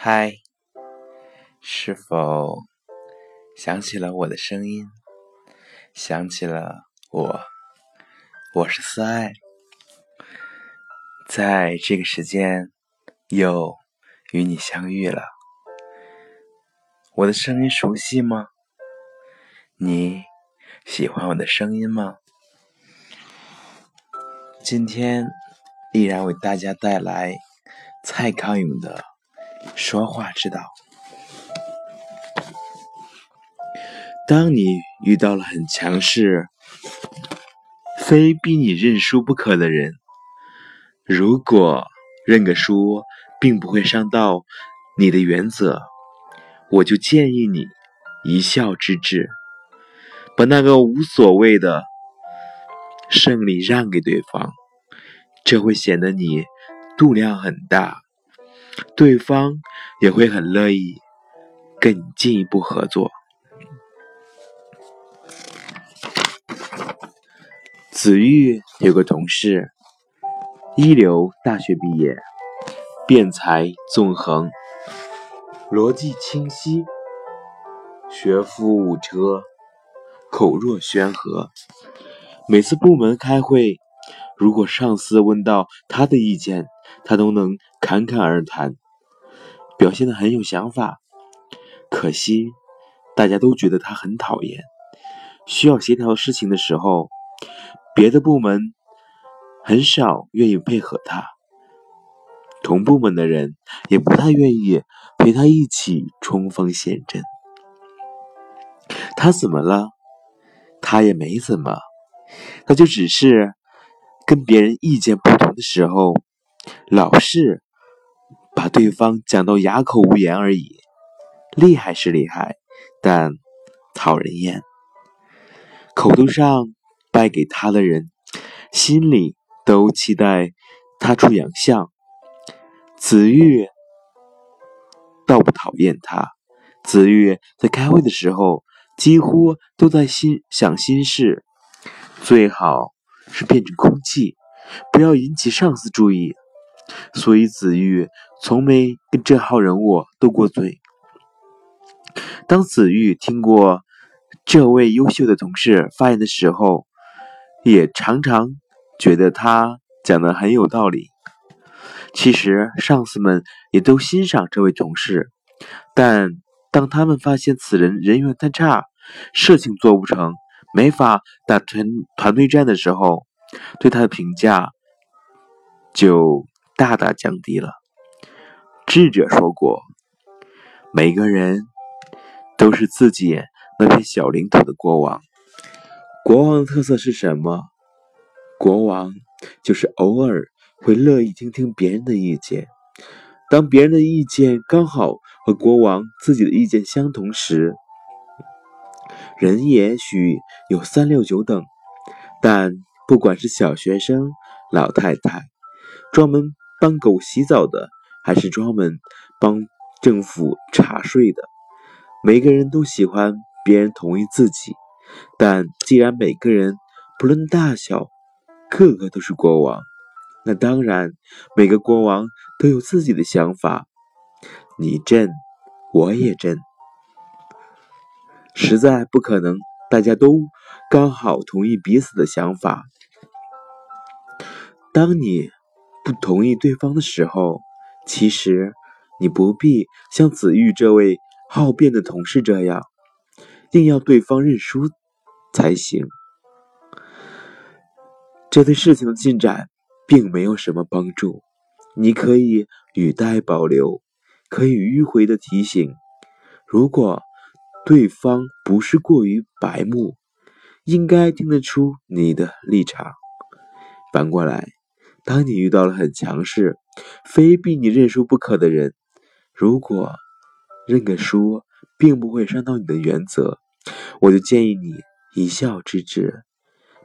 嗨，是否想起了我的声音？想起了我，我是思爱，在这个时间又与你相遇了。我的声音熟悉吗？你喜欢我的声音吗？今天依然为大家带来蔡康永的。说话之道。当你遇到了很强势、非逼你认输不可的人，如果认个输并不会伤到你的原则，我就建议你一笑置之，把那个无所谓的胜利让给对方，这会显得你度量很大。对方也会很乐意跟你进一步合作。子玉有个同事，一流大学毕业，辩才纵横，逻辑清晰，学富五车，口若悬河。每次部门开会，如果上司问到他的意见，他都能侃侃而谈，表现的很有想法。可惜，大家都觉得他很讨厌。需要协调事情的时候，别的部门很少愿意配合他，同部门的人也不太愿意陪他一起冲锋陷阵。他怎么了？他也没怎么，他就只是跟别人意见不同的时候。老是把对方讲到哑口无言而已，厉害是厉害，但讨人厌。口头上败给他的人，心里都期待他出洋相。子玉倒不讨厌他，子玉在开会的时候几乎都在心想心事，最好是变成空气，不要引起上司注意。所以子玉从没跟这号人物斗过嘴。当子玉听过这位优秀的同事发言的时候，也常常觉得他讲的很有道理。其实上司们也都欣赏这位同事，但当他们发现此人人缘太差，事情做不成，没法打成团队战的时候，对他的评价就。大大降低了。智者说过：“每个人都是自己那片小领土的国王。国王的特色是什么？国王就是偶尔会乐意听听别人的意见。当别人的意见刚好和国王自己的意见相同时，人也许有三六九等，但不管是小学生、老太太，专门。”帮狗洗澡的，还是专门帮政府查税的？每个人都喜欢别人同意自己，但既然每个人不论大小，个个都是国王，那当然每个国王都有自己的想法。你朕，我也朕，实在不可能大家都刚好同意彼此的想法。当你。不同意对方的时候，其实你不必像子玉这位好辩的同事这样，硬要对方认输才行。这对事情的进展并没有什么帮助。你可以语带保留，可以迂回的提醒。如果对方不是过于白目，应该听得出你的立场。反过来。当你遇到了很强势、非逼你认输不可的人，如果认个输并不会伤到你的原则，我就建议你一笑置之，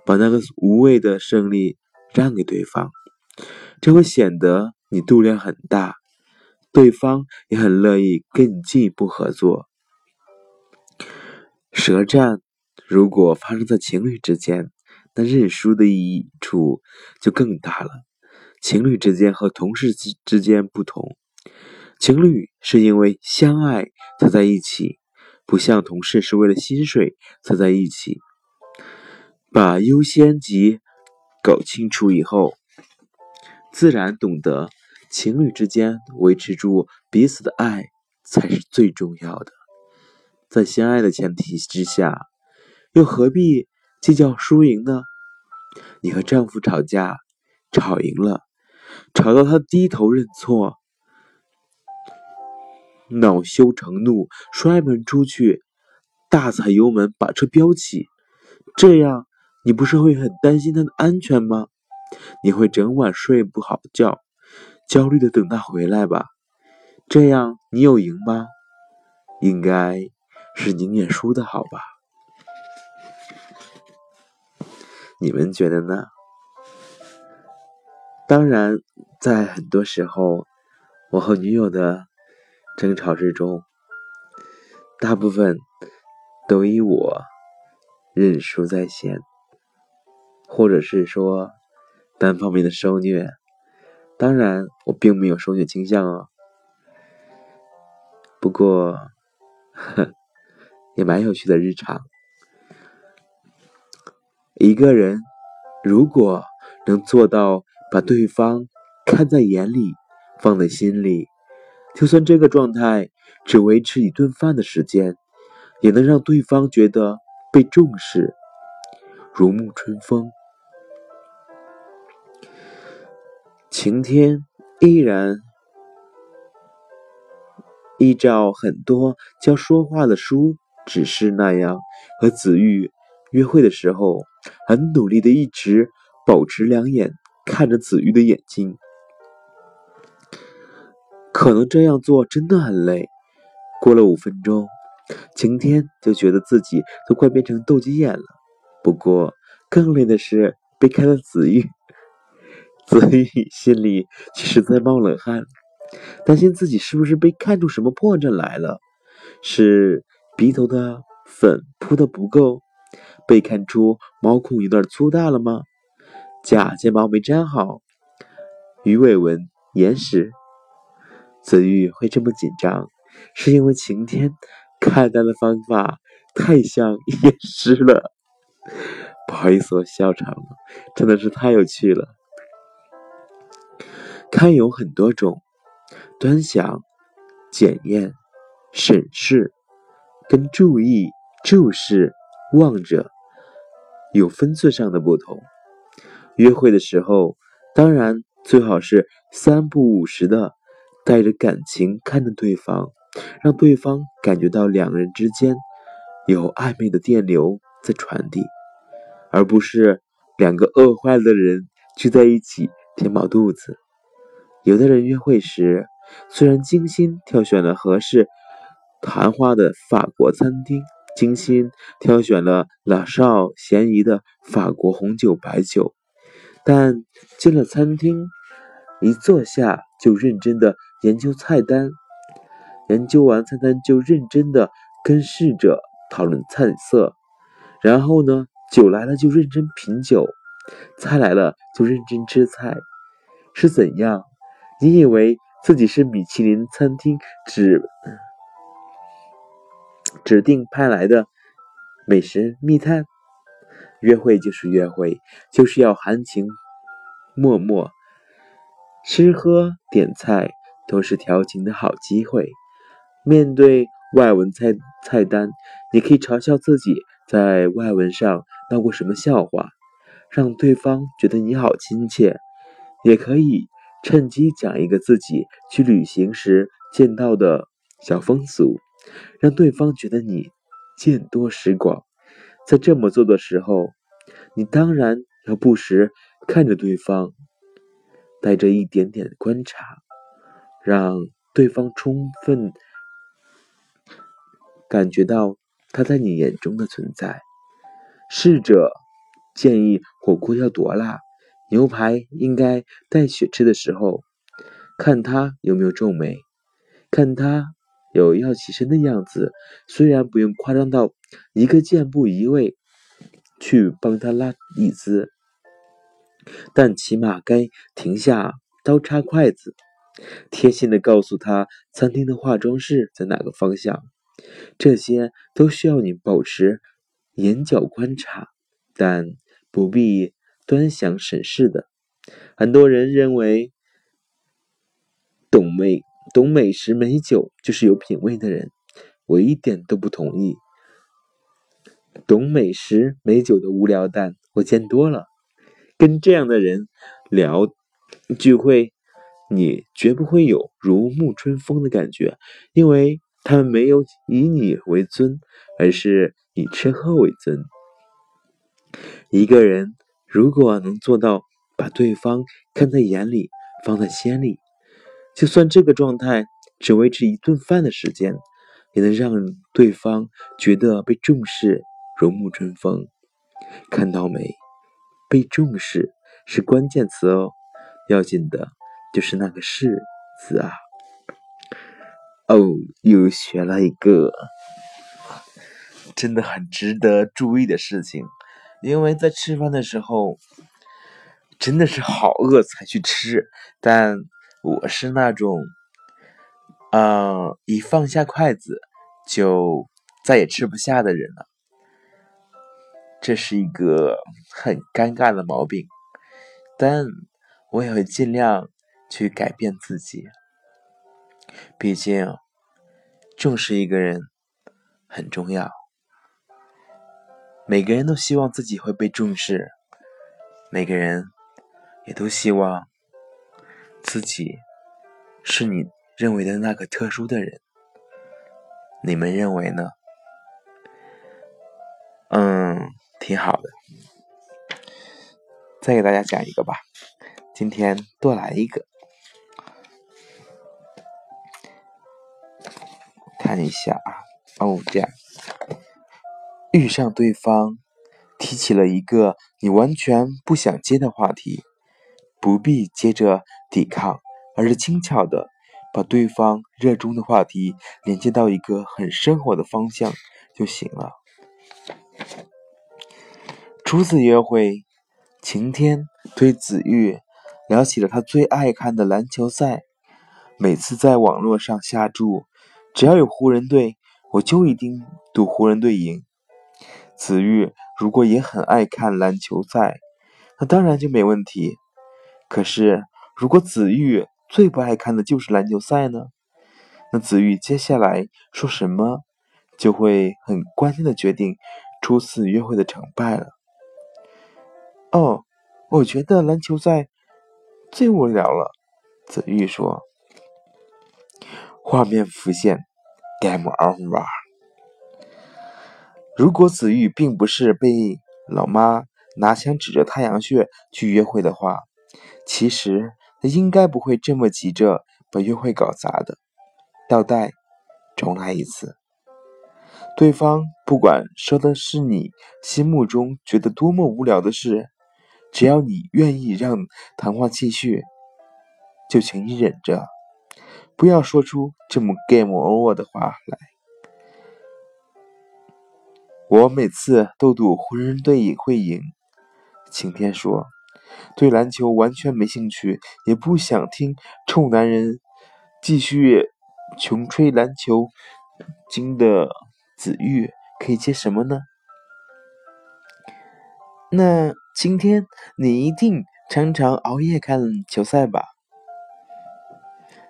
把那个无谓的胜利让给对方，这会显得你度量很大，对方也很乐意跟你进一步合作。舌战如果发生在情侣之间，那认输的益处就更大了。情侣之间和同事之之间不同，情侣是因为相爱才在一起，不像同事是为了薪水才在一起。把优先级搞清楚以后，自然懂得情侣之间维持住彼此的爱才是最重要的。在相爱的前提之下，又何必计较输赢呢？你和丈夫吵架，吵赢了，吵到他低头认错，恼羞成怒，摔门出去，大踩油门把车飙起，这样你不是会很担心他的安全吗？你会整晚睡不好觉，焦虑的等他回来吧？这样你有赢吗？应该。是宁愿输的好吧？你们觉得呢？当然，在很多时候，我和女友的争吵之中，大部分都以我认输在先，或者是说单方面的受虐。当然，我并没有受虐倾向哦。不过，哼。也蛮有趣的日常。一个人如果能做到把对方看在眼里、放在心里，就算这个状态只维持一顿饭的时间，也能让对方觉得被重视，如沐春风。晴天依然依照很多教说话的书。只是那样，和子玉约会的时候，很努力的一直保持两眼看着子玉的眼睛。可能这样做真的很累。过了五分钟，晴天就觉得自己都快变成斗鸡眼了。不过更累的是被看到子玉，子玉心里其实在冒冷汗，担心自己是不是被看出什么破绽来了，是。鼻头的粉扑的不够，被看出毛孔有点粗大了吗？假睫毛没粘好，鱼尾纹眼屎。子玉会这么紧张，是因为晴天看他的方法太像验尸了。不好意思，我笑场了，真的是太有趣了。看有很多种，端详、检验、审视。跟注意、注视、望着有分寸上的不同。约会的时候，当然最好是三不五时的带着感情看着对方，让对方感觉到两个人之间有暧昧的电流在传递，而不是两个饿坏了的人聚在一起填饱肚子。有的人约会时虽然精心挑选了合适。谈话的法国餐厅，精心挑选了老少咸宜的法国红酒白酒，但进了餐厅，一坐下就认真的研究菜单，研究完菜单就认真的跟侍者讨论菜色，然后呢，酒来了就认真品酒，菜来了就认真吃菜，是怎样？你以为自己是米其林餐厅指？指定派来的美食密探，约会就是约会，就是要含情脉脉，吃喝点菜都是调情的好机会。面对外文菜菜单，你可以嘲笑自己在外文上闹过什么笑话，让对方觉得你好亲切；也可以趁机讲一个自己去旅行时见到的小风俗。让对方觉得你见多识广，在这么做的时候，你当然要不时看着对方，带着一点点观察，让对方充分感觉到他在你眼中的存在。试着建议火锅要多辣，牛排应该带血吃的时候，看他有没有皱眉，看他。有要起身的样子，虽然不用夸张到一个箭步移位去帮他拉椅子，但起码该停下刀叉筷子，贴心的告诉他餐厅的化妆室在哪个方向。这些都需要你保持眼角观察，但不必端详审视的。很多人认为懂妹懂美食美酒就是有品味的人，我一点都不同意。懂美食美酒的无聊蛋我见多了，跟这样的人聊聚会，你绝不会有如沐春风的感觉，因为他们没有以你为尊，而是以吃喝为尊。一个人如果能做到把对方看在眼里，放在心里，就算这个状态只维持一顿饭的时间，也能让对方觉得被重视。如沐春风，看到没？被重视是关键词哦，要紧的就是那个“是”字啊！哦，又学了一个，真的很值得注意的事情，因为在吃饭的时候，真的是好饿才去吃，但我是那种，嗯，一放下筷子就再也吃不下的人了。这是一个很尴尬的毛病，但我也会尽量去改变自己。毕竟，重视一个人很重要。每个人都希望自己会被重视，每个人也都希望自己是你认为的那个特殊的人。你们认为呢？嗯。挺好的，再给大家讲一个吧。今天多来一个，看一下啊。哦，这样，遇上对方提起了一个你完全不想接的话题，不必接着抵抗，而是轻巧的把对方热衷的话题连接到一个很生活的方向就行了。初次约会，晴天对子玉聊起了他最爱看的篮球赛。每次在网络上下注，只要有湖人队，我就一定赌湖人队赢。子玉如果也很爱看篮球赛，那当然就没问题。可是，如果子玉最不爱看的就是篮球赛呢？那子玉接下来说什么，就会很关键的决定初次约会的成败了。哦，我觉得篮球赛最无聊了。子玉说。画面浮现，game over。如果子玉并不是被老妈拿枪指着太阳穴去约会的话，其实他应该不会这么急着把约会搞砸的。倒带，重来一次。对方不管说的是你心目中觉得多么无聊的事。只要你愿意让谈话继续，就请你忍着，不要说出这么 game over 的话来。我每次都赌湖人队会赢。晴天说：“对篮球完全没兴趣，也不想听臭男人继续穷吹篮球经的子玉，可以接什么呢？”那。今天你一定常常熬夜看球赛吧？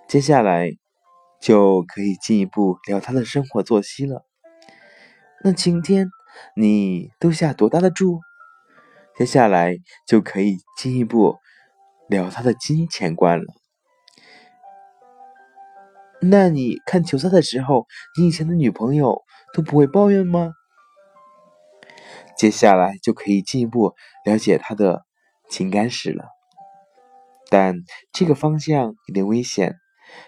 接下来就可以进一步聊他的生活作息了。那今天你都下多大的注？接下来就可以进一步聊他的金钱观了。那你看球赛的时候，你以前的女朋友都不会抱怨吗？接下来就可以进一步了解他的情感史了，但这个方向有点危险，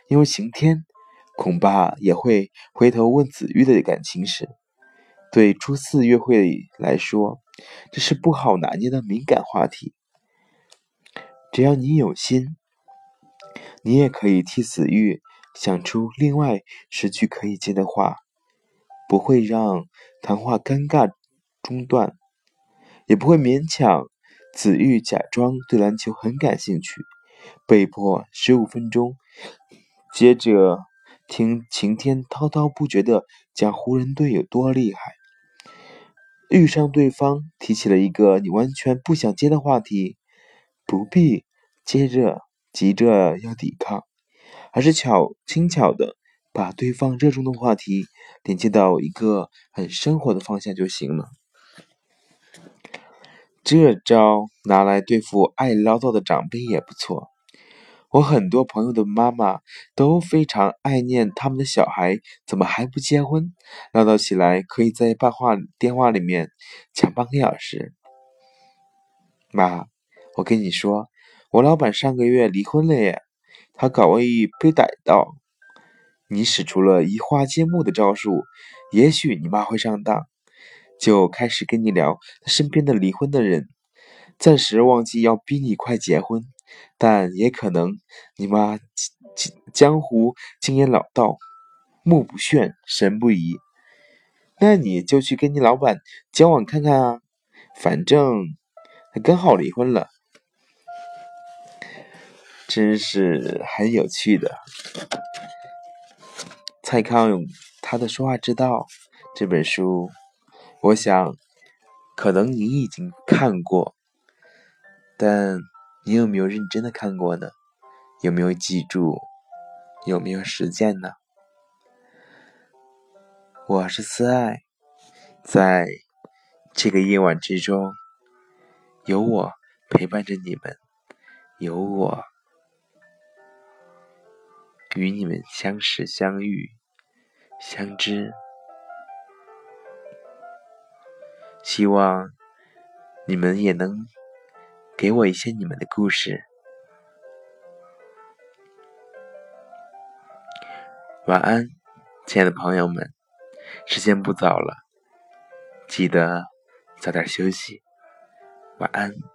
因为晴天恐怕也会回头问子玉的感情史。对初次约会来说，这是不好拿捏的敏感话题。只要你有心，你也可以替子玉想出另外十句可以接的话，不会让谈话尴尬。中断，也不会勉强子玉假装对篮球很感兴趣，被迫十五分钟接着听晴天滔滔不绝的讲湖人队有多厉害。遇上对方提起了一个你完全不想接的话题，不必接着急着要抵抗，而是巧轻巧的把对方热衷的话题连接到一个很生活的方向就行了。这招拿来对付爱唠叨的长辈也不错。我很多朋友的妈妈都非常爱念他们的小孩怎么还不结婚，唠叨起来可以在半话电话里面讲半个小时。妈，我跟你说，我老板上个月离婚了耶，他搞一被逮到。你使出了移花接木的招数，也许你妈会上当，就开始跟你聊他身边的离婚的人，暂时忘记要逼你快结婚。但也可能，你妈江湖经验老道，目不眩，神不疑。那你就去跟你老板交往看看啊，反正他刚好离婚了，真是很有趣的。蔡康永他的说话之道这本书，我想可能你已经看过，但。你有没有认真的看过呢？有没有记住？有没有实践呢？我是思爱，在这个夜晚之中，有我陪伴着你们，有我与你们相识、相遇、相知。希望你们也能。给我一些你们的故事。晚安，亲爱的朋友们，时间不早了，记得早点休息。晚安。